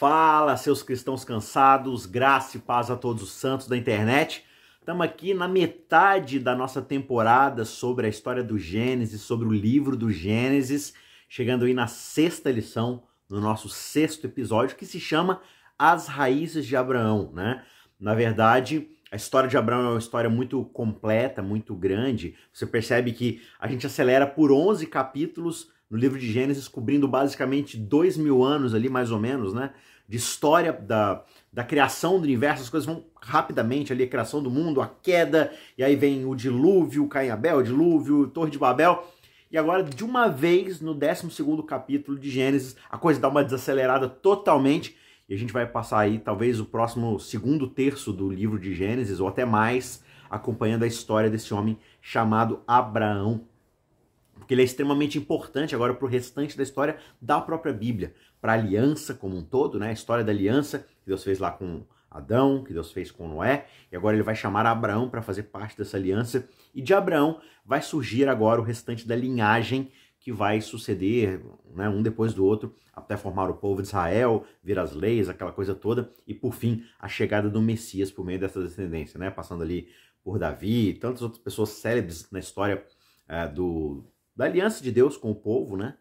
Fala, seus cristãos cansados, graça e paz a todos os santos da internet. Estamos aqui na metade da nossa temporada sobre a história do Gênesis, sobre o livro do Gênesis, chegando aí na sexta lição, no nosso sexto episódio, que se chama As Raízes de Abraão, né? Na verdade, a história de Abraão é uma história muito completa, muito grande. Você percebe que a gente acelera por 11 capítulos no livro de Gênesis, cobrindo basicamente dois mil anos ali, mais ou menos, né? De história da, da criação do universo, as coisas vão rapidamente ali, a criação do mundo, a queda, e aí vem o dilúvio, Caim Abel, o dilúvio, Torre de Babel. E agora, de uma vez, no 12 capítulo de Gênesis, a coisa dá uma desacelerada totalmente, e a gente vai passar aí, talvez, o próximo segundo terço do livro de Gênesis, ou até mais, acompanhando a história desse homem chamado Abraão porque ele é extremamente importante. Agora para o restante da história da própria Bíblia, para a aliança como um todo, né? A história da aliança que Deus fez lá com Adão, que Deus fez com Noé, e agora ele vai chamar Abraão para fazer parte dessa aliança, e de Abraão vai surgir agora o restante da linhagem que vai suceder, né, um depois do outro, até formar o povo de Israel, vir as leis, aquela coisa toda, e por fim a chegada do Messias por meio dessa descendência, né, passando ali por Davi e tantas outras pessoas célebres na história é, do, da aliança de Deus com o povo, né?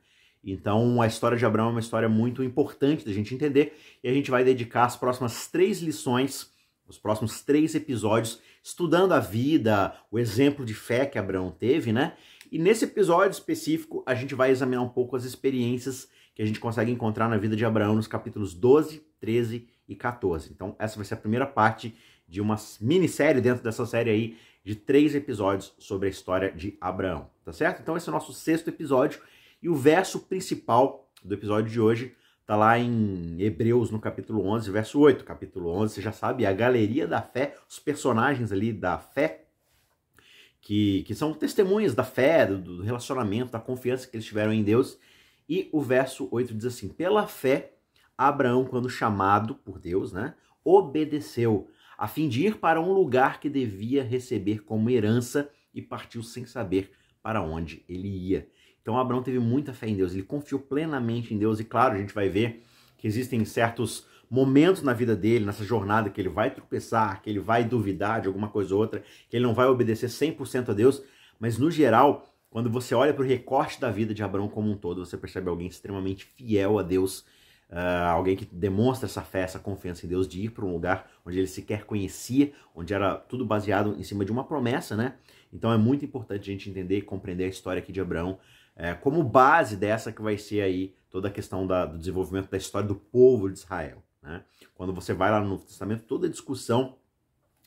Então a história de Abraão é uma história muito importante da gente entender e a gente vai dedicar as próximas três lições, os próximos três episódios, estudando a vida, o exemplo de fé que Abraão teve, né? E nesse episódio específico a gente vai examinar um pouco as experiências que a gente consegue encontrar na vida de Abraão nos capítulos 12, 13 e 14. Então essa vai ser a primeira parte de uma minissérie dentro dessa série aí de três episódios sobre a história de Abraão, tá certo? Então esse é o nosso sexto episódio e o verso principal do episódio de hoje tá lá em Hebreus, no capítulo 11, verso 8. Capítulo 11, você já sabe, é a galeria da fé, os personagens ali da fé, que, que são testemunhas da fé, do, do relacionamento, da confiança que eles tiveram em Deus. E o verso 8 diz assim: Pela fé, Abraão, quando chamado por Deus, né, obedeceu a fim de ir para um lugar que devia receber como herança e partiu sem saber para onde ele ia. Então Abraão teve muita fé em Deus, ele confiou plenamente em Deus e claro, a gente vai ver que existem certos momentos na vida dele, nessa jornada que ele vai tropeçar, que ele vai duvidar de alguma coisa ou outra, que ele não vai obedecer 100% a Deus, mas no geral, quando você olha para o recorte da vida de Abraão como um todo, você percebe alguém extremamente fiel a Deus Uh, alguém que demonstra essa fé, essa confiança em Deus de ir para um lugar onde ele sequer conhecia, onde era tudo baseado em cima de uma promessa, né? Então é muito importante a gente entender e compreender a história aqui de Abraão é, como base dessa que vai ser aí toda a questão da, do desenvolvimento da história do povo de Israel. Né? Quando você vai lá no Novo Testamento, toda a discussão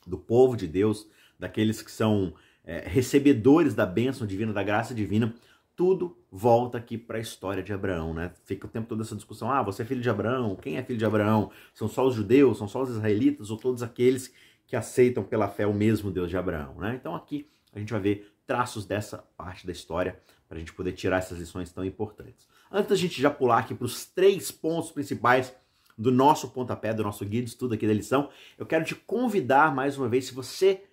do povo de Deus, daqueles que são é, recebedores da bênção divina, da graça divina, tudo volta aqui para a história de Abraão, né? Fica o tempo todo essa discussão: ah, você é filho de Abraão? Quem é filho de Abraão? São só os judeus? São só os israelitas? Ou todos aqueles que aceitam pela fé o mesmo Deus de Abraão, né? Então aqui a gente vai ver traços dessa parte da história para a gente poder tirar essas lições tão importantes. Antes da gente já pular aqui para os três pontos principais do nosso pontapé, do nosso guia de estudo aqui da lição, eu quero te convidar mais uma vez, se você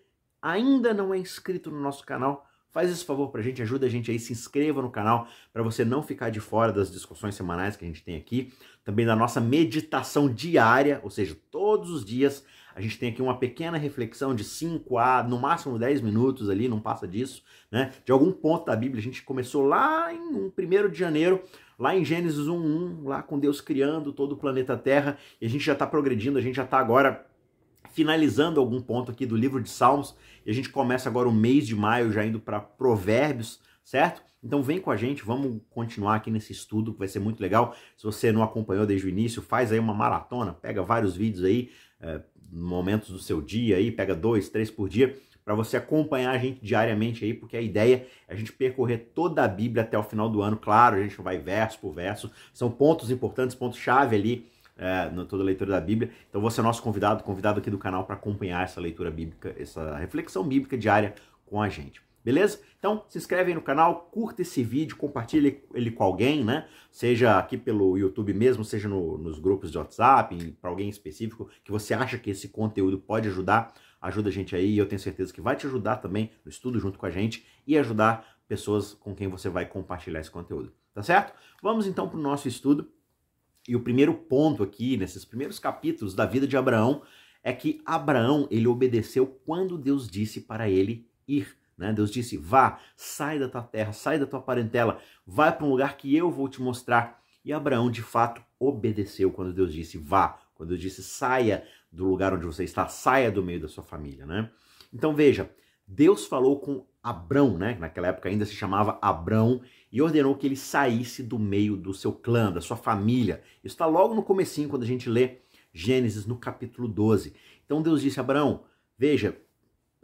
ainda não é inscrito no nosso canal, Faz esse favor pra gente, ajuda a gente aí, se inscreva no canal para você não ficar de fora das discussões semanais que a gente tem aqui, também da nossa meditação diária, ou seja, todos os dias a gente tem aqui uma pequena reflexão de 5 a no máximo 10 minutos ali, não passa disso, né? De algum ponto da Bíblia. A gente começou lá em 1 de janeiro, lá em Gênesis 1:1, lá com Deus criando todo o planeta Terra, e a gente já está progredindo, a gente já está agora finalizando algum ponto aqui do livro de Salmos, e a gente começa agora o mês de maio já indo para Provérbios, certo? Então vem com a gente, vamos continuar aqui nesse estudo que vai ser muito legal. Se você não acompanhou desde o início, faz aí uma maratona, pega vários vídeos aí, é, momentos do seu dia aí, pega dois, três por dia, para você acompanhar a gente diariamente aí, porque a ideia é a gente percorrer toda a Bíblia até o final do ano. Claro, a gente vai verso por verso, são pontos importantes, pontos-chave ali é, na toda a leitura da Bíblia. Então você é nosso convidado, convidado aqui do canal para acompanhar essa leitura bíblica, essa reflexão bíblica diária com a gente. Beleza? Então se inscreve aí no canal, curta esse vídeo, compartilhe ele com alguém, né? Seja aqui pelo YouTube mesmo, seja no, nos grupos de WhatsApp, para alguém específico que você acha que esse conteúdo pode ajudar. Ajuda a gente aí, eu tenho certeza que vai te ajudar também no estudo junto com a gente e ajudar pessoas com quem você vai compartilhar esse conteúdo. Tá certo? Vamos então para o nosso estudo E o primeiro ponto aqui, nesses primeiros capítulos da vida de Abraão, é que Abraão, ele obedeceu quando Deus disse para ele ir. Né? Deus disse: vá, sai da tua terra, sai da tua parentela, vai para um lugar que eu vou te mostrar. E Abraão, de fato, obedeceu quando Deus disse: vá, quando Deus disse: saia do lugar onde você está, saia do meio da sua família. Né? Então veja, Deus falou com Abrão, né? naquela época ainda se chamava Abrão, e ordenou que ele saísse do meio do seu clã, da sua família. Isso está logo no comecinho, quando a gente lê Gênesis no capítulo 12. Então Deus disse Abraão, veja,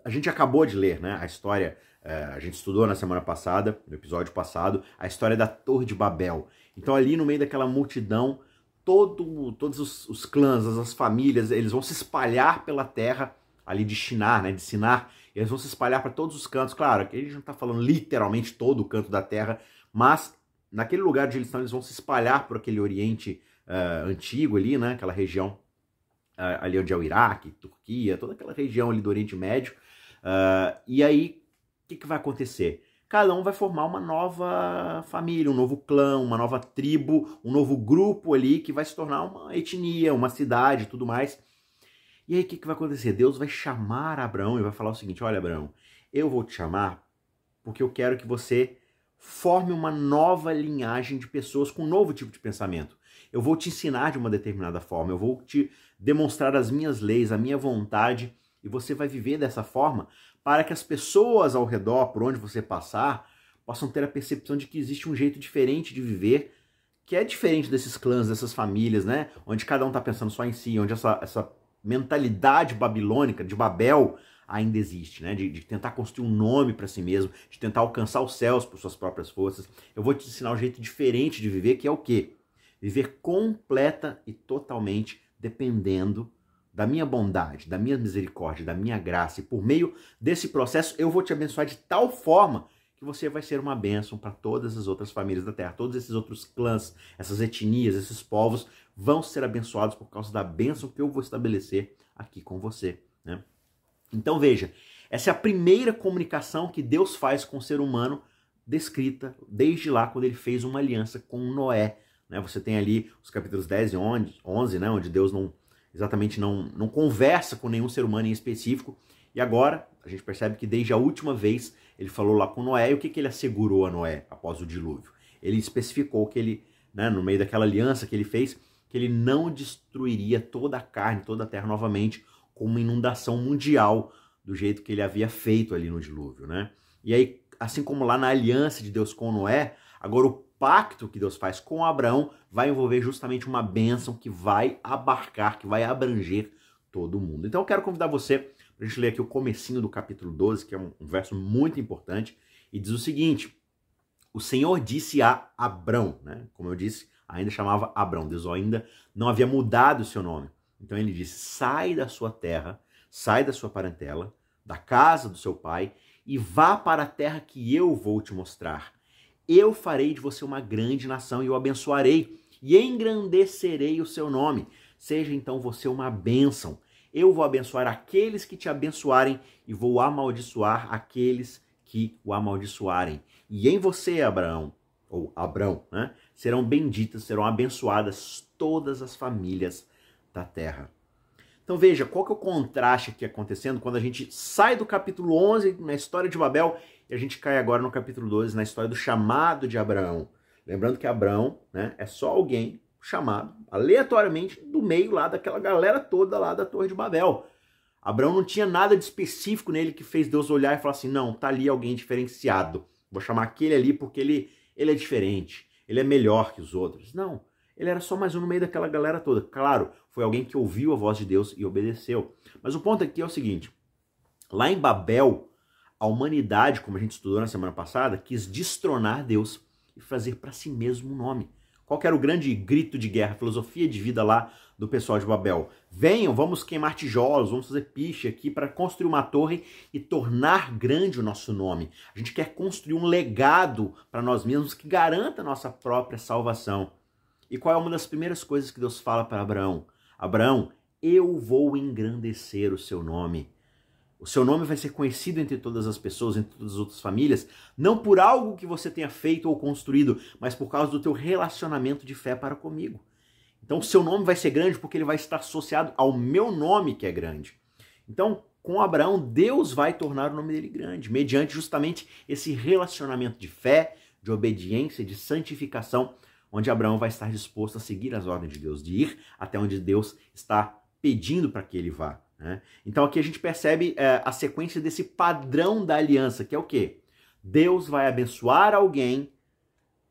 a gente acabou de ler né, a história, é, a gente estudou na semana passada, no episódio passado, a história da Torre de Babel. Então ali no meio daquela multidão, todo, todos os, os clãs, as famílias, eles vão se espalhar pela terra ali de Shinar, né, de Sinar, eles vão se espalhar para todos os cantos. Claro, aqui a gente não está falando literalmente todo o canto da terra, mas naquele lugar onde eles estão, eles vão se espalhar por aquele Oriente uh, antigo ali, né, aquela região uh, ali onde é o Iraque, Turquia, toda aquela região ali do Oriente Médio. Uh, e aí, o que, que vai acontecer? Cada um vai formar uma nova família, um novo clã, uma nova tribo, um novo grupo ali que vai se tornar uma etnia, uma cidade e tudo mais. E aí o que, que vai acontecer? Deus vai chamar Abraão e vai falar o seguinte: olha, Abraão, eu vou te chamar porque eu quero que você forme uma nova linhagem de pessoas com um novo tipo de pensamento. Eu vou te ensinar de uma determinada forma, eu vou te demonstrar as minhas leis, a minha vontade, e você vai viver dessa forma para que as pessoas ao redor, por onde você passar, possam ter a percepção de que existe um jeito diferente de viver, que é diferente desses clãs, dessas famílias, né? Onde cada um está pensando só em si, onde essa, essa mentalidade babilônica, de Babel, ainda existe, né? De, de tentar construir um nome para si mesmo, de tentar alcançar os céus por suas próprias forças. Eu vou te ensinar um jeito diferente de viver, que é o quê? Viver completa e totalmente dependendo da minha bondade, da minha misericórdia, da minha graça. E por meio desse processo, eu vou te abençoar de tal forma que você vai ser uma bênção para todas as outras famílias da terra. Todos esses outros clãs, essas etnias, esses povos vão ser abençoados por causa da bênção que eu vou estabelecer aqui com você. Né? Então veja, essa é a primeira comunicação que Deus faz com o ser humano, descrita desde lá quando ele fez uma aliança com Noé. Né? Você tem ali os capítulos 10 e 11, né? onde Deus não exatamente não, não conversa com nenhum ser humano em específico. E agora a gente percebe que desde a última vez ele falou lá com Noé, e o que, que ele assegurou a Noé após o dilúvio? Ele especificou que ele, né, no meio daquela aliança que ele fez, que ele não destruiria toda a carne, toda a terra novamente, com uma inundação mundial, do jeito que ele havia feito ali no dilúvio, né? E aí, assim como lá na aliança de Deus com Noé, agora o pacto que Deus faz com Abraão vai envolver justamente uma bênção que vai abarcar, que vai abranger todo mundo. Então eu quero convidar você para a gente ler aqui o comecinho do capítulo 12, que é um, um verso muito importante, e diz o seguinte: O Senhor disse a Abrão, né? Como eu disse, ainda chamava Abrão, Deus ainda não havia mudado o seu nome. Então ele disse: sai da sua terra, sai da sua parentela, da casa do seu pai, e vá para a terra que eu vou te mostrar. Eu farei de você uma grande nação e o abençoarei, e engrandecerei o seu nome. Seja então você uma bênção. Eu vou abençoar aqueles que te abençoarem e vou amaldiçoar aqueles que o amaldiçoarem. E em você, Abraão, ou Abrão, né, serão benditas, serão abençoadas todas as famílias da terra. Então veja, qual que é o contraste aqui acontecendo quando a gente sai do capítulo 11 na história de Babel e a gente cai agora no capítulo 12 na história do chamado de Abraão. Lembrando que Abraão né, é só alguém chamado aleatoriamente do meio lá daquela galera toda lá da Torre de Babel. Abraão não tinha nada de específico nele que fez Deus olhar e falar assim: não, tá ali alguém diferenciado. Vou chamar aquele ali porque ele, ele é diferente, ele é melhor que os outros. Não. Ele era só mais um no meio daquela galera toda. Claro, foi alguém que ouviu a voz de Deus e obedeceu. Mas o ponto aqui é o seguinte: lá em Babel, a humanidade, como a gente estudou na semana passada, quis destronar Deus e fazer para si mesmo um nome. Qual era o grande grito de guerra, filosofia de vida lá do pessoal de Babel? Venham, vamos queimar tijolos, vamos fazer piche aqui para construir uma torre e tornar grande o nosso nome. A gente quer construir um legado para nós mesmos que garanta a nossa própria salvação. E qual é uma das primeiras coisas que Deus fala para Abraão? Abraão, eu vou engrandecer o seu nome. O seu nome vai ser conhecido entre todas as pessoas, entre todas as outras famílias, não por algo que você tenha feito ou construído, mas por causa do teu relacionamento de fé para comigo. Então, o seu nome vai ser grande porque ele vai estar associado ao meu nome que é grande. Então, com Abraão, Deus vai tornar o nome dele grande, mediante justamente esse relacionamento de fé, de obediência, de santificação, onde Abraão vai estar disposto a seguir as ordens de Deus, de ir até onde Deus está pedindo para que ele vá. Né? Então aqui a gente percebe é, a sequência desse padrão da aliança, que é o quê? Deus vai abençoar alguém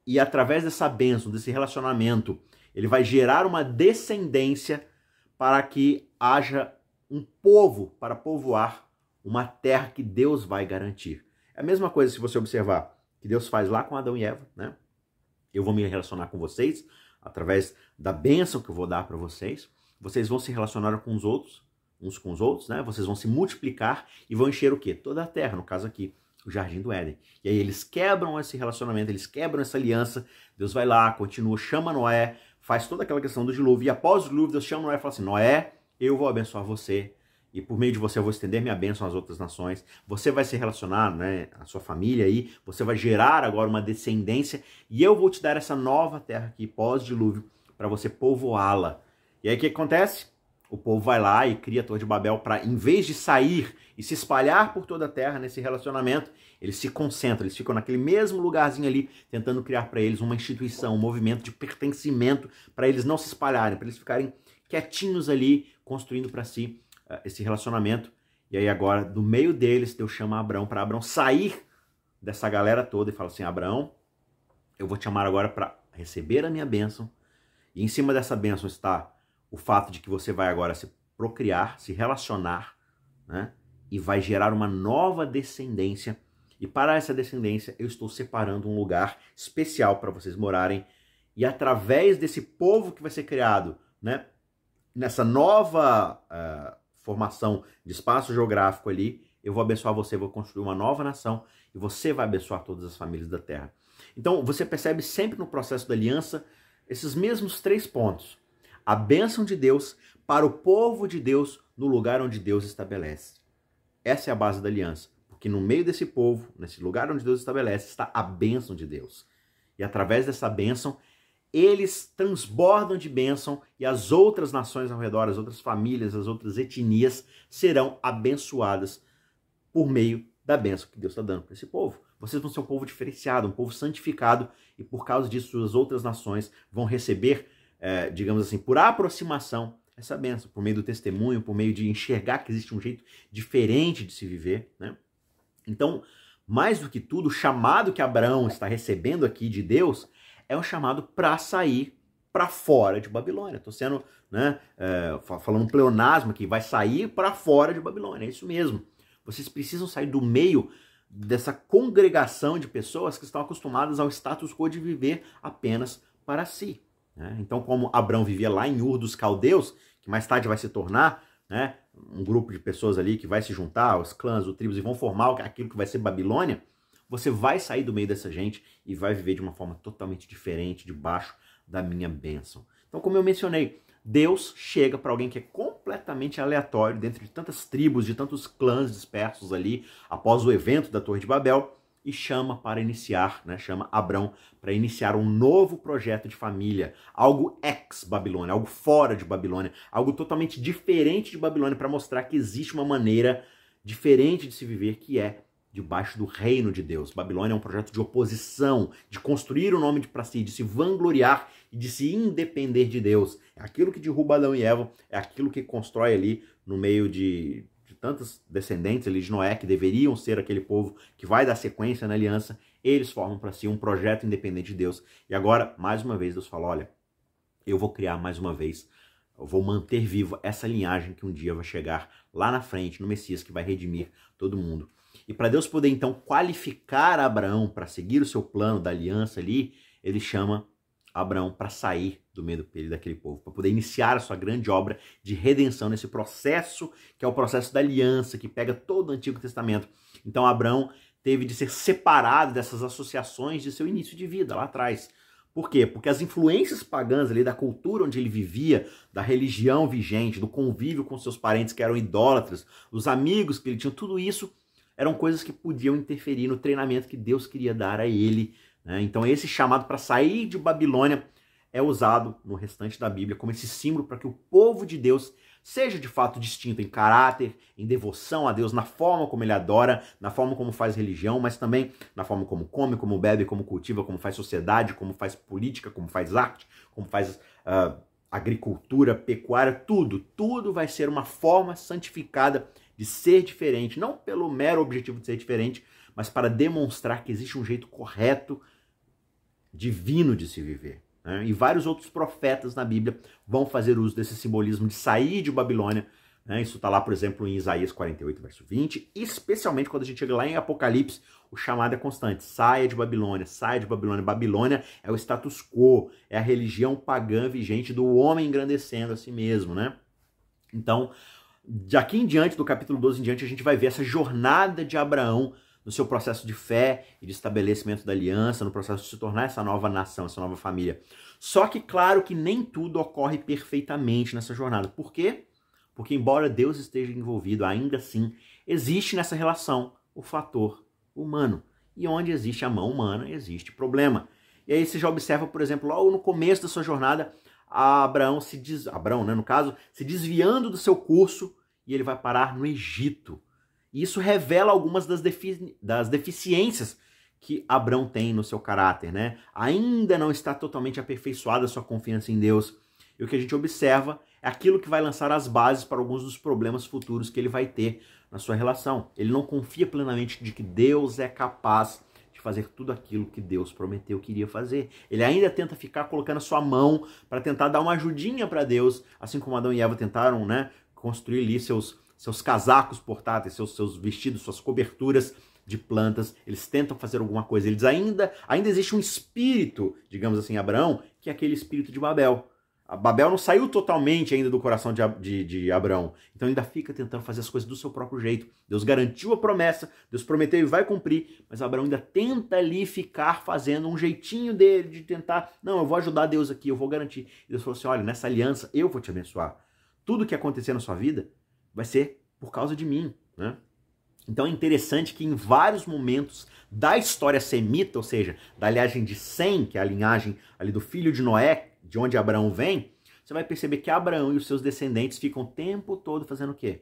e através dessa bênção, desse relacionamento, ele vai gerar uma descendência para que haja um povo para povoar uma terra que Deus vai garantir. É a mesma coisa se você observar que Deus faz lá com Adão e Eva, né? Eu vou me relacionar com vocês através da bênção que eu vou dar para vocês. Vocês vão se relacionar com os outros, uns com os outros, né? Vocês vão se multiplicar e vão encher o quê? Toda a terra, no caso aqui, o jardim do Éden. E aí eles quebram esse relacionamento, eles quebram essa aliança. Deus vai lá, continua, chama Noé, faz toda aquela questão do dilúvio. E após o dilúvio, Deus chama Noé e fala assim: Noé, eu vou abençoar você. E por meio de você eu vou estender minha bênção às outras nações. Você vai se relacionar, né, a sua família aí. Você vai gerar agora uma descendência. E eu vou te dar essa nova terra aqui, pós-dilúvio, para você povoá-la. E aí o que acontece? O povo vai lá e cria a Torre de Babel para, em vez de sair e se espalhar por toda a terra nesse relacionamento, eles se concentram, eles ficam naquele mesmo lugarzinho ali, tentando criar para eles uma instituição, um movimento de pertencimento, para eles não se espalharem, para eles ficarem quietinhos ali, construindo para si uh, esse relacionamento. E aí agora, do meio deles, Deus chama Abraão para Abraão sair dessa galera toda e fala assim: Abraão, eu vou te chamar agora para receber a minha bênção. E em cima dessa bênção está o fato de que você vai agora se procriar, se relacionar, né? E vai gerar uma nova descendência. E para essa descendência, eu estou separando um lugar especial para vocês morarem. E através desse povo que vai ser criado, né? nessa nova uh, formação de espaço geográfico ali, eu vou abençoar você, vou construir uma nova nação e você vai abençoar todas as famílias da terra. Então você percebe sempre no processo da aliança esses mesmos três pontos: a bênção de Deus para o povo de Deus no lugar onde Deus estabelece. Essa é a base da aliança, porque no meio desse povo, nesse lugar onde Deus estabelece, está a bênção de Deus. E através dessa bênção eles transbordam de bênção e as outras nações ao redor, as outras famílias, as outras etnias serão abençoadas por meio da bênção que Deus está dando para esse povo. Vocês vão ser um povo diferenciado, um povo santificado, e por causa disso as outras nações vão receber, é, digamos assim, por aproximação, essa bênção, por meio do testemunho, por meio de enxergar que existe um jeito diferente de se viver. Né? Então, mais do que tudo, o chamado que Abraão está recebendo aqui de Deus é um chamado para sair para fora de Babilônia. Estou sendo, né, é, falando um pleonasmo aqui, vai sair para fora de Babilônia, é isso mesmo. Vocês precisam sair do meio dessa congregação de pessoas que estão acostumadas ao status quo de viver apenas para si. Né? Então, como Abraão vivia lá em Ur dos Caldeus, que mais tarde vai se tornar né, um grupo de pessoas ali que vai se juntar, os clãs, os tribos, e vão formar aquilo que vai ser Babilônia, você vai sair do meio dessa gente e vai viver de uma forma totalmente diferente, debaixo da minha bênção. Então, como eu mencionei, Deus chega para alguém que é completamente aleatório, dentro de tantas tribos, de tantos clãs dispersos ali, após o evento da Torre de Babel, e chama para iniciar, né, chama Abrão para iniciar um novo projeto de família, algo ex-Babilônia, algo fora de Babilônia, algo totalmente diferente de Babilônia, para mostrar que existe uma maneira diferente de se viver, que é debaixo do reino de Deus. Babilônia é um projeto de oposição, de construir o nome para si, de se vangloriar e de se independer de Deus. É aquilo que derruba Adão e Eva, é aquilo que constrói ali no meio de, de tantos descendentes ali de Noé, que deveriam ser aquele povo que vai dar sequência na aliança. Eles formam para si um projeto independente de Deus. E agora, mais uma vez, Deus fala: olha, eu vou criar mais uma vez eu vou manter vivo essa linhagem que um dia vai chegar lá na frente, no Messias, que vai redimir todo mundo. E para Deus poder então qualificar Abraão para seguir o seu plano da aliança ali, ele chama Abraão para sair do meio daquele povo, para poder iniciar a sua grande obra de redenção nesse processo que é o processo da aliança, que pega todo o Antigo Testamento. Então Abraão teve de ser separado dessas associações de seu início de vida lá atrás. Por quê? Porque as influências pagãs ali da cultura onde ele vivia, da religião vigente, do convívio com seus parentes que eram idólatras, os amigos que ele tinha, tudo isso eram coisas que podiam interferir no treinamento que Deus queria dar a ele. Né? Então, esse chamado para sair de Babilônia é usado no restante da Bíblia como esse símbolo para que o povo de Deus seja de fato distinto em caráter, em devoção a Deus, na forma como ele adora, na forma como faz religião, mas também na forma como come, como bebe, como cultiva, como faz sociedade, como faz política, como faz arte, como faz uh, agricultura, pecuária, tudo. Tudo vai ser uma forma santificada de ser diferente, não pelo mero objetivo de ser diferente, mas para demonstrar que existe um jeito correto, divino de se viver. Né? E vários outros profetas na Bíblia vão fazer uso desse simbolismo de sair de Babilônia. Né? Isso está lá, por exemplo, em Isaías 48, verso 20, especialmente quando a gente chega lá em Apocalipse, o chamado é constante: saia de Babilônia, saia de Babilônia. Babilônia é o status quo, é a religião pagã vigente do homem engrandecendo a si mesmo, né? Então, daqui em diante, do capítulo 12 em diante, a gente vai ver essa jornada de Abraão no seu processo de fé e de estabelecimento da aliança, no processo de se tornar essa nova nação, essa nova família. Só que, claro, que nem tudo ocorre perfeitamente nessa jornada. Por quê? Porque, embora Deus esteja envolvido, ainda assim existe nessa relação o fator humano. E onde existe a mão humana, existe problema. E aí você já observa, por exemplo, logo no começo da sua jornada, Abraão se diz, Abraão, né, no caso, se desviando do seu curso e ele vai parar no Egito. E isso revela algumas das, defi das deficiências que Abraão tem no seu caráter, né? Ainda não está totalmente aperfeiçoada a sua confiança em Deus. E o que a gente observa é aquilo que vai lançar as bases para alguns dos problemas futuros que ele vai ter na sua relação. Ele não confia plenamente de que Deus é capaz fazer tudo aquilo que Deus prometeu que iria fazer. Ele ainda tenta ficar colocando a sua mão para tentar dar uma ajudinha para Deus, assim como Adão e Eva tentaram, né, construir ali seus seus casacos portáteis, seus, seus vestidos, suas coberturas de plantas, eles tentam fazer alguma coisa. Eles ainda, ainda existe um espírito, digamos assim, Abraão, que é aquele espírito de Babel. A Babel não saiu totalmente ainda do coração de, de, de, Abraão. Então ainda fica tentando fazer as coisas do seu próprio jeito. Deus garantiu a promessa, Deus prometeu e vai cumprir, mas Abraão ainda tenta ali ficar fazendo um jeitinho dele de tentar, não, eu vou ajudar Deus aqui, eu vou garantir. E Deus falou assim: olha, nessa aliança eu vou te abençoar. Tudo que acontecer na sua vida, vai ser por causa de mim, né? Então é interessante que em vários momentos da história semita, ou seja, da linhagem de Sem, que é a linhagem ali do filho de Noé, de onde Abraão vem, você vai perceber que Abraão e os seus descendentes ficam o tempo todo fazendo o quê?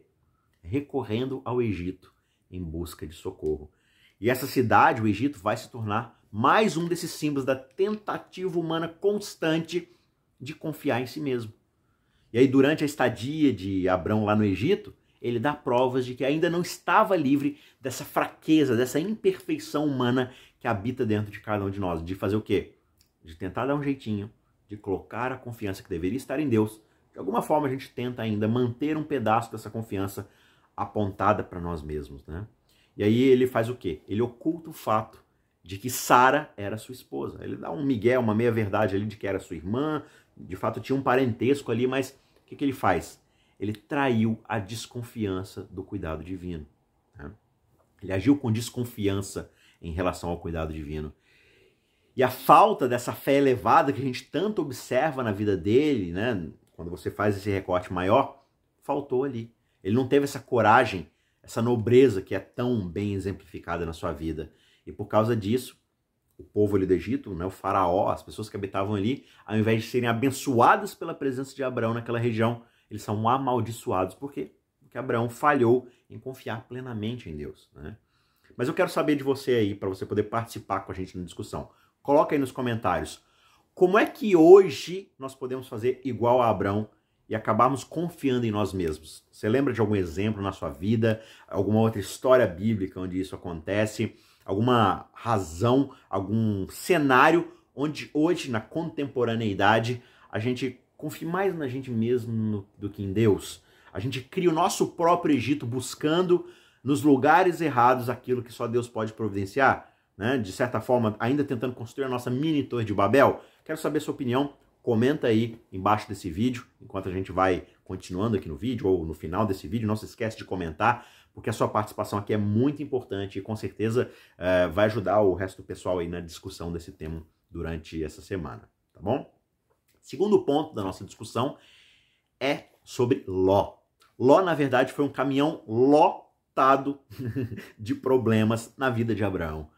Recorrendo ao Egito em busca de socorro. E essa cidade, o Egito, vai se tornar mais um desses símbolos da tentativa humana constante de confiar em si mesmo. E aí, durante a estadia de Abrão lá no Egito, ele dá provas de que ainda não estava livre dessa fraqueza, dessa imperfeição humana que habita dentro de cada um de nós. De fazer o quê? De tentar dar um jeitinho, de colocar a confiança que deveria estar em Deus. De alguma forma, a gente tenta ainda manter um pedaço dessa confiança apontada para nós mesmos, né? E aí ele faz o quê? Ele oculta o fato de que Sara era sua esposa. Ele dá um migué, uma meia-verdade ali de que era sua irmã, de fato tinha um parentesco ali, mas o que, que ele faz? Ele traiu a desconfiança do cuidado divino. Né? Ele agiu com desconfiança em relação ao cuidado divino. E a falta dessa fé elevada que a gente tanto observa na vida dele, né? quando você faz esse recorte maior, faltou ali. Ele não teve essa coragem, essa nobreza que é tão bem exemplificada na sua vida. E por causa disso, o povo ali do Egito, né, o faraó, as pessoas que habitavam ali, ao invés de serem abençoadas pela presença de Abraão naquela região, eles são amaldiçoados. Por quê? Porque Abraão falhou em confiar plenamente em Deus. Né? Mas eu quero saber de você aí, para você poder participar com a gente na discussão. Coloca aí nos comentários. Como é que hoje nós podemos fazer igual a Abraão e acabarmos confiando em nós mesmos? Você lembra de algum exemplo na sua vida, alguma outra história bíblica onde isso acontece? alguma razão, algum cenário onde hoje, na contemporaneidade, a gente confia mais na gente mesmo do que em Deus. A gente cria o nosso próprio Egito buscando nos lugares errados aquilo que só Deus pode providenciar, né? De certa forma, ainda tentando construir a nossa mini torre de Babel. Quero saber a sua opinião. Comenta aí embaixo desse vídeo, enquanto a gente vai continuando aqui no vídeo ou no final desse vídeo. Não se esquece de comentar porque a sua participação aqui é muito importante e com certeza é, vai ajudar o resto do pessoal aí na discussão desse tema durante essa semana, tá bom? Segundo ponto da nossa discussão é sobre Ló. Ló, na verdade, foi um caminhão lotado de problemas na vida de Abraão.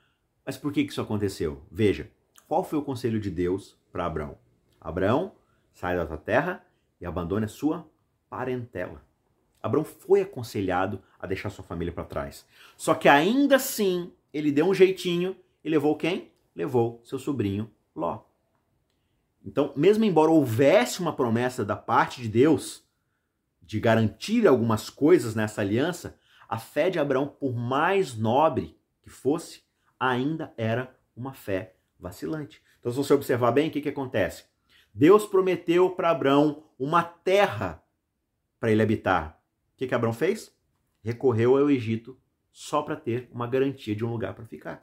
Mas por que isso aconteceu? Veja, qual foi o conselho de Deus para Abraão? Abraão, sai da tua terra e abandone a sua parentela. Abraão foi aconselhado a deixar sua família para trás. Só que ainda assim, ele deu um jeitinho e levou quem? Levou seu sobrinho Ló. Então, mesmo embora houvesse uma promessa da parte de Deus de garantir algumas coisas nessa aliança, a fé de Abraão, por mais nobre que fosse, ainda era uma fé vacilante. Então, se você observar bem, o que, que acontece? Deus prometeu para Abraão uma terra para ele habitar. O que, que Abraão fez? Recorreu ao Egito só para ter uma garantia de um lugar para ficar.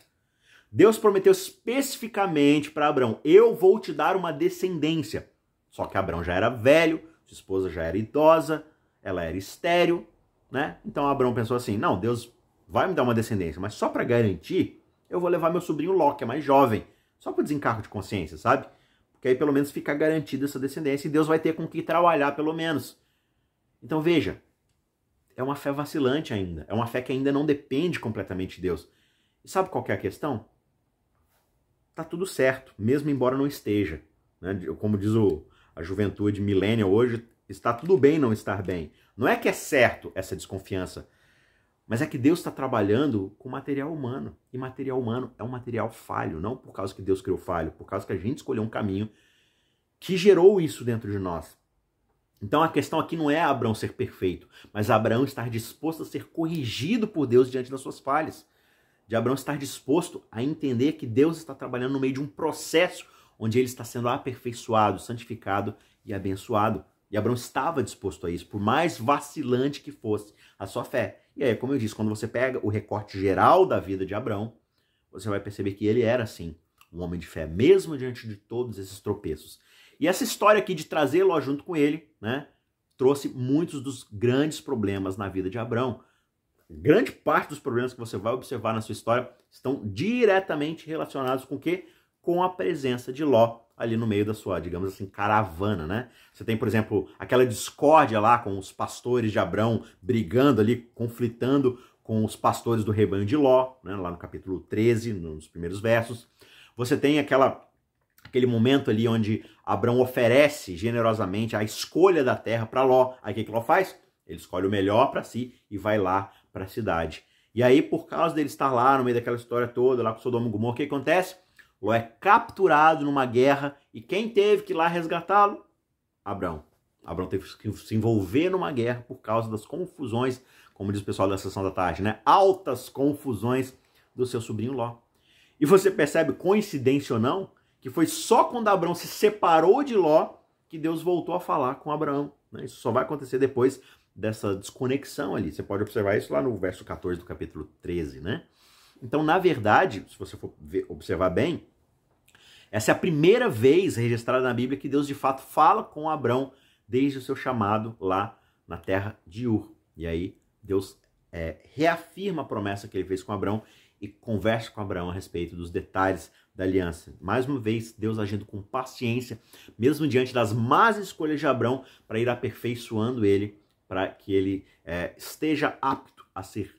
Deus prometeu especificamente para Abraão: Eu vou te dar uma descendência. Só que Abraão já era velho, sua esposa já era idosa, ela era estéril, né? Então Abraão pensou assim: Não, Deus vai me dar uma descendência, mas só para garantir, eu vou levar meu sobrinho Ló, que é mais jovem, só por desencargo de consciência, sabe? Porque aí pelo menos fica garantida essa descendência e Deus vai ter com que trabalhar pelo menos. Então veja, é uma fé vacilante ainda. É uma fé que ainda não depende completamente de Deus. E sabe qual é a questão? Tá tudo certo, mesmo embora não esteja. Né? Como diz o, a juventude millennial hoje, está tudo bem não estar bem. Não é que é certo essa desconfiança, mas é que Deus está trabalhando com material humano. E material humano é um material falho, não por causa que Deus criou falho, por causa que a gente escolheu um caminho que gerou isso dentro de nós. Então a questão aqui não é Abraão ser perfeito, mas Abraão estar disposto a ser corrigido por Deus diante das suas falhas. De Abraão estar disposto a entender que Deus está trabalhando no meio de um processo onde ele está sendo aperfeiçoado, santificado e abençoado. E Abraão estava disposto a isso, por mais vacilante que fosse a sua fé. E aí, como eu disse, quando você pega o recorte geral da vida de Abraão, você vai perceber que ele era, sim, um homem de fé, mesmo diante de todos esses tropeços. E essa história aqui de trazê-lo junto com ele, né, trouxe muitos dos grandes problemas na vida de Abraão. Grande parte dos problemas que você vai observar na sua história estão diretamente relacionados com o quê? Com a presença de Ló ali no meio da sua, digamos assim, caravana, né? Você tem, por exemplo, aquela discórdia lá com os pastores de Abraão brigando ali, conflitando com os pastores do rebanho de Ló, né? lá no capítulo 13, nos primeiros versos. Você tem aquela aquele momento ali onde Abraão oferece generosamente a escolha da terra para Ló. Aí o que, que Ló faz? Ele escolhe o melhor para si e vai lá para a cidade. E aí, por causa dele estar lá no meio daquela história toda, lá com Sodoma e Gomorra, o que acontece? Ló é capturado numa guerra e quem teve que ir lá resgatá-lo? Abraão. Abraão teve que se envolver numa guerra por causa das confusões, como diz o pessoal da sessão da tarde, né? Altas confusões do seu sobrinho Ló. E você percebe, coincidência ou não, que foi só quando Abraão se separou de Ló que Deus voltou a falar com Abraão. Né? Isso só vai acontecer depois dessa desconexão ali. Você pode observar isso lá no verso 14 do capítulo 13, né? Então, na verdade, se você for ver, observar bem, essa é a primeira vez registrada na Bíblia que Deus de fato fala com Abraão desde o seu chamado lá na terra de Ur. E aí Deus é, reafirma a promessa que ele fez com Abraão e conversa com Abraão a respeito dos detalhes da aliança. Mais uma vez, Deus agindo com paciência, mesmo diante das más escolhas de Abraão, para ir aperfeiçoando ele, para que ele é, esteja apto a ser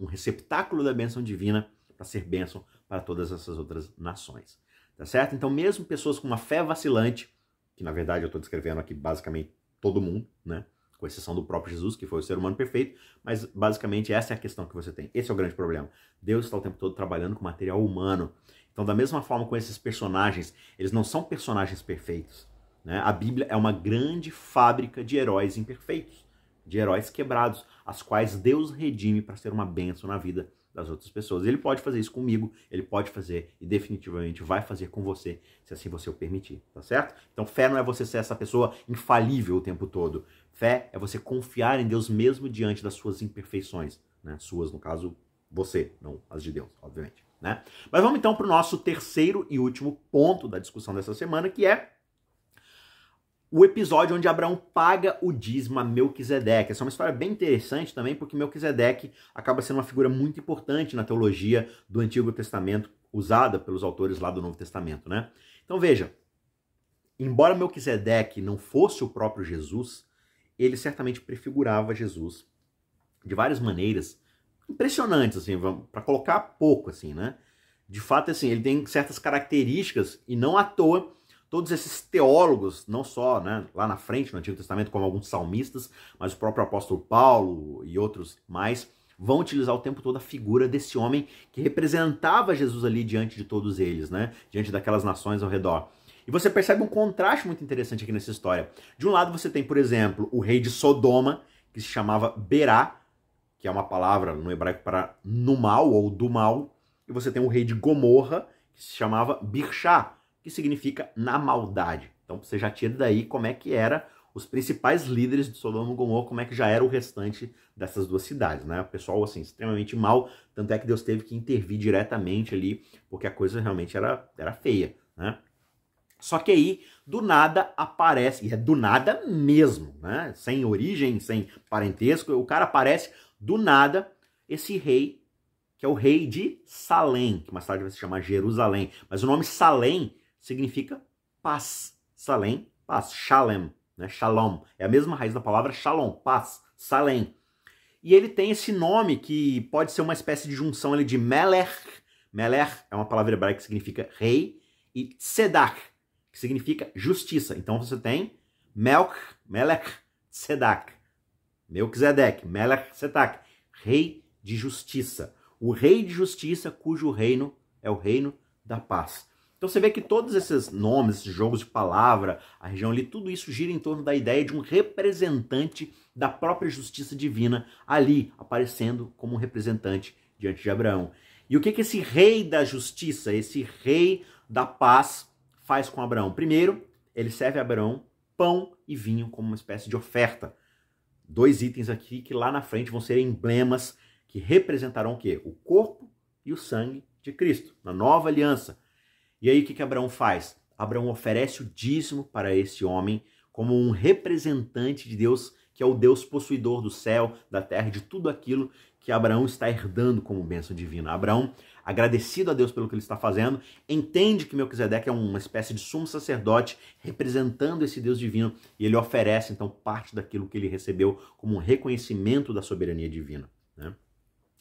um receptáculo da bênção divina, para ser bênção para todas essas outras nações. Tá certo? Então, mesmo pessoas com uma fé vacilante, que na verdade eu estou descrevendo aqui basicamente todo mundo, né? com exceção do próprio Jesus, que foi o ser humano perfeito, mas basicamente essa é a questão que você tem. Esse é o grande problema. Deus está o tempo todo trabalhando com material humano. Então, da mesma forma com esses personagens, eles não são personagens perfeitos. Né? A Bíblia é uma grande fábrica de heróis imperfeitos, de heróis quebrados, as quais Deus redime para ser uma bênção na vida das outras pessoas. Ele pode fazer isso comigo, ele pode fazer e definitivamente vai fazer com você, se assim você o permitir, tá certo? Então, fé não é você ser essa pessoa infalível o tempo todo. Fé é você confiar em Deus mesmo diante das suas imperfeições, né? Suas, no caso, você, não as de Deus, obviamente. Né? Mas vamos então para o nosso terceiro e último ponto da discussão dessa semana, que é o episódio onde Abraão paga o dízimo a Melquisedeque. Essa é uma história bem interessante também, porque Melquisedeque acaba sendo uma figura muito importante na teologia do Antigo Testamento, usada pelos autores lá do Novo Testamento. Né? Então veja, embora Melquisedeque não fosse o próprio Jesus, ele certamente prefigurava Jesus de várias maneiras impressionantes, assim, para colocar pouco, assim, né? De fato, assim, ele tem certas características e não à toa todos esses teólogos, não só né, lá na frente no Antigo Testamento, como alguns salmistas, mas o próprio apóstolo Paulo e outros mais, vão utilizar o tempo todo a figura desse homem que representava Jesus ali diante de todos eles, né? Diante daquelas nações ao redor. E você percebe um contraste muito interessante aqui nessa história. De um lado você tem, por exemplo, o rei de Sodoma, que se chamava Berá, que é uma palavra no hebraico para no mal ou do mal, e você tem o rei de Gomorra, que se chamava Birchá, que significa na maldade. Então você já tira daí como é que era os principais líderes de Sodoma e Gomorra, como é que já era o restante dessas duas cidades, né? O pessoal, assim, extremamente mal, tanto é que Deus teve que intervir diretamente ali, porque a coisa realmente era, era feia, né? Só que aí, do nada, aparece, e é do nada mesmo, né? Sem origem, sem parentesco, o cara aparece do nada, esse rei, que é o rei de Salém, que mais tarde vai se chamar Jerusalém. Mas o nome Salém significa paz. Salém, paz. Shalem, né? Shalom. É a mesma raiz da palavra shalom, paz, salem. E ele tem esse nome que pode ser uma espécie de junção ali de Melech. Melech é uma palavra hebraica que significa rei. E Tzedach, que significa justiça. Então você tem Melch, Melech, Tzedach. Melchizedek, Melech Tzedach, rei de justiça. O rei de justiça cujo reino é o reino da paz. Então você vê que todos esses nomes, esses jogos de palavra, a região ali, tudo isso gira em torno da ideia de um representante da própria justiça divina ali, aparecendo como um representante diante de Abraão. E o que, que esse rei da justiça, esse rei da paz, faz com Abraão? Primeiro, ele serve a Abraão pão e vinho como uma espécie de oferta. Dois itens aqui que lá na frente vão ser emblemas que representarão o quê? O corpo e o sangue de Cristo, na nova aliança e aí o que, que Abraão faz? Abraão oferece o dízimo para esse homem como um representante de Deus, que é o Deus possuidor do céu, da terra, de tudo aquilo que Abraão está herdando como bênção divina. Abraão, agradecido a Deus pelo que ele está fazendo, entende que Melquisedeque é uma espécie de sumo sacerdote representando esse Deus divino e ele oferece então parte daquilo que ele recebeu como um reconhecimento da soberania divina. Né?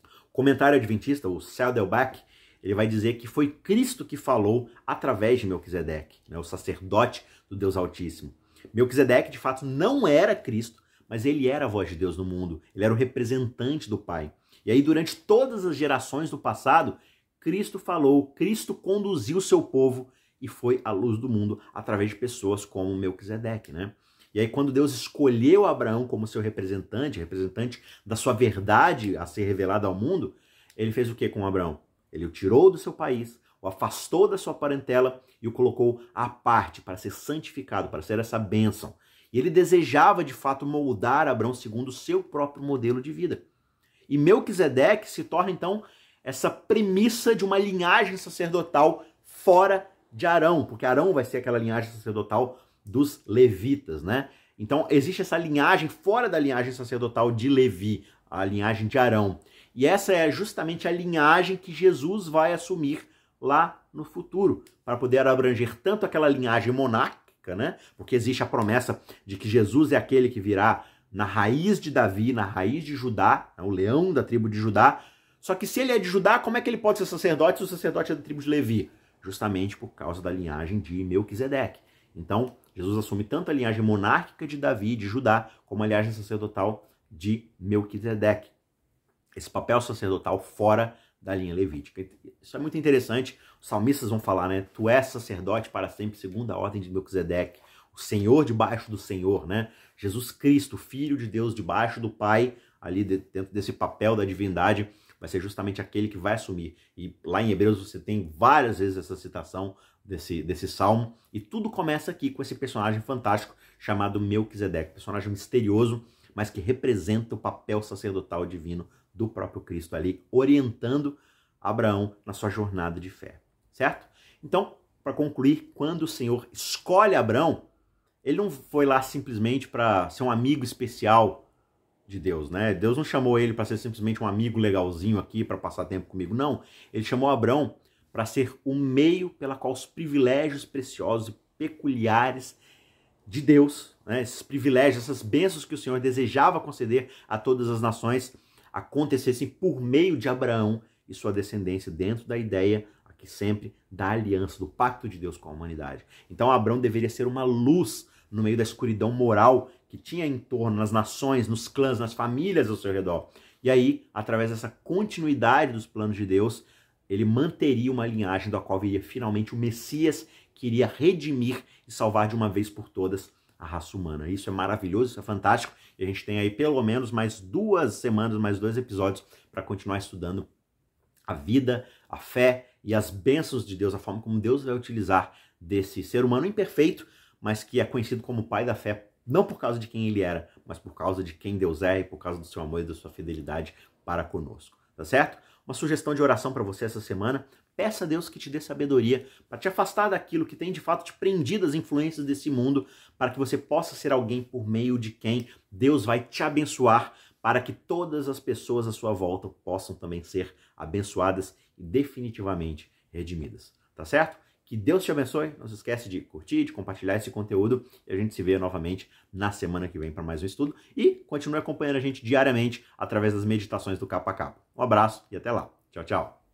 O comentário adventista, o Saddleback, ele vai dizer que foi Cristo que falou através de Melquisedeque, né, o sacerdote do Deus Altíssimo. Melquisedeque, de fato, não era Cristo, mas ele era a voz de Deus no mundo, ele era o representante do Pai. E aí, durante todas as gerações do passado, Cristo falou, Cristo conduziu o seu povo e foi a luz do mundo através de pessoas como Melquisedeque, né? E aí, quando Deus escolheu Abraão como seu representante, representante da sua verdade a ser revelada ao mundo, ele fez o que com Abraão? Ele o tirou do seu país, o afastou da sua parentela e o colocou à parte para ser santificado, para ser essa bênção. E ele desejava de fato moldar Abraão segundo o seu próprio modelo de vida. E Melquisedeque se torna então essa premissa de uma linhagem sacerdotal fora de Arão, porque Arão vai ser aquela linhagem sacerdotal dos levitas, né? Então existe essa linhagem fora da linhagem sacerdotal de Levi, a linhagem de Arão. E essa é justamente a linhagem que Jesus vai assumir lá no futuro, para poder abranger tanto aquela linhagem monárquica, né? Porque existe a promessa de que Jesus é aquele que virá na raiz de Davi, na raiz de Judá, né? o leão da tribo de Judá. Só que se ele é de Judá, como é que ele pode ser sacerdote se o sacerdote é da tribo de Levi? Justamente por causa da linhagem de Melquisedeque. Então, Jesus assume tanto a linhagem monárquica de Davi, de Judá, como a linhagem sacerdotal de Melquisedeque esse papel sacerdotal fora da linha levítica. Isso é muito interessante. Os salmistas vão falar, né? Tu és sacerdote para sempre, segundo a ordem de Melquisedeque, o Senhor debaixo do Senhor, né? Jesus Cristo, Filho de Deus debaixo do Pai, ali dentro desse papel da divindade, vai ser justamente aquele que vai assumir. E lá em Hebreus você tem várias vezes essa citação desse, desse salmo, e tudo começa aqui com esse personagem fantástico chamado Melquisedeque, personagem misterioso, mas que representa o papel sacerdotal divino do próprio Cristo ali, orientando Abraão na sua jornada de fé, certo? Então, para concluir, quando o Senhor escolhe Abraão, ele não foi lá simplesmente para ser um amigo especial de Deus, né? Deus não chamou ele para ser simplesmente um amigo legalzinho aqui para passar tempo comigo, não. Ele chamou Abraão para ser o meio pela qual os privilégios preciosos e peculiares de Deus, né? esses privilégios, essas bênçãos que o Senhor desejava conceder a todas as nações, acontecessem por meio de Abraão e sua descendência, dentro da ideia que sempre da aliança, do pacto de Deus com a humanidade. Então Abraão deveria ser uma luz no meio da escuridão moral que tinha em torno, nas nações, nos clãs, nas famílias ao seu redor. E aí, através dessa continuidade dos planos de Deus, ele manteria uma linhagem da qual viria finalmente o Messias que iria redimir e salvar de uma vez por todas a raça humana. Isso é maravilhoso, isso é fantástico. E a gente tem aí pelo menos mais duas semanas, mais dois episódios para continuar estudando a vida, a fé e as bênçãos de Deus, a forma como Deus vai utilizar desse ser humano imperfeito, mas que é conhecido como pai da fé, não por causa de quem ele era, mas por causa de quem Deus é e por causa do seu amor e da sua fidelidade para conosco. Tá certo? Uma sugestão de oração para você essa semana. Peça a Deus que te dê sabedoria para te afastar daquilo que tem de fato te prendido às influências desse mundo, para que você possa ser alguém por meio de quem Deus vai te abençoar, para que todas as pessoas à sua volta possam também ser abençoadas e definitivamente redimidas. Tá certo? Que Deus te abençoe. Não se esquece de curtir, de compartilhar esse conteúdo e a gente se vê novamente na semana que vem para mais um estudo. E continue acompanhando a gente diariamente através das meditações do capa a capa. Um abraço e até lá. Tchau, tchau.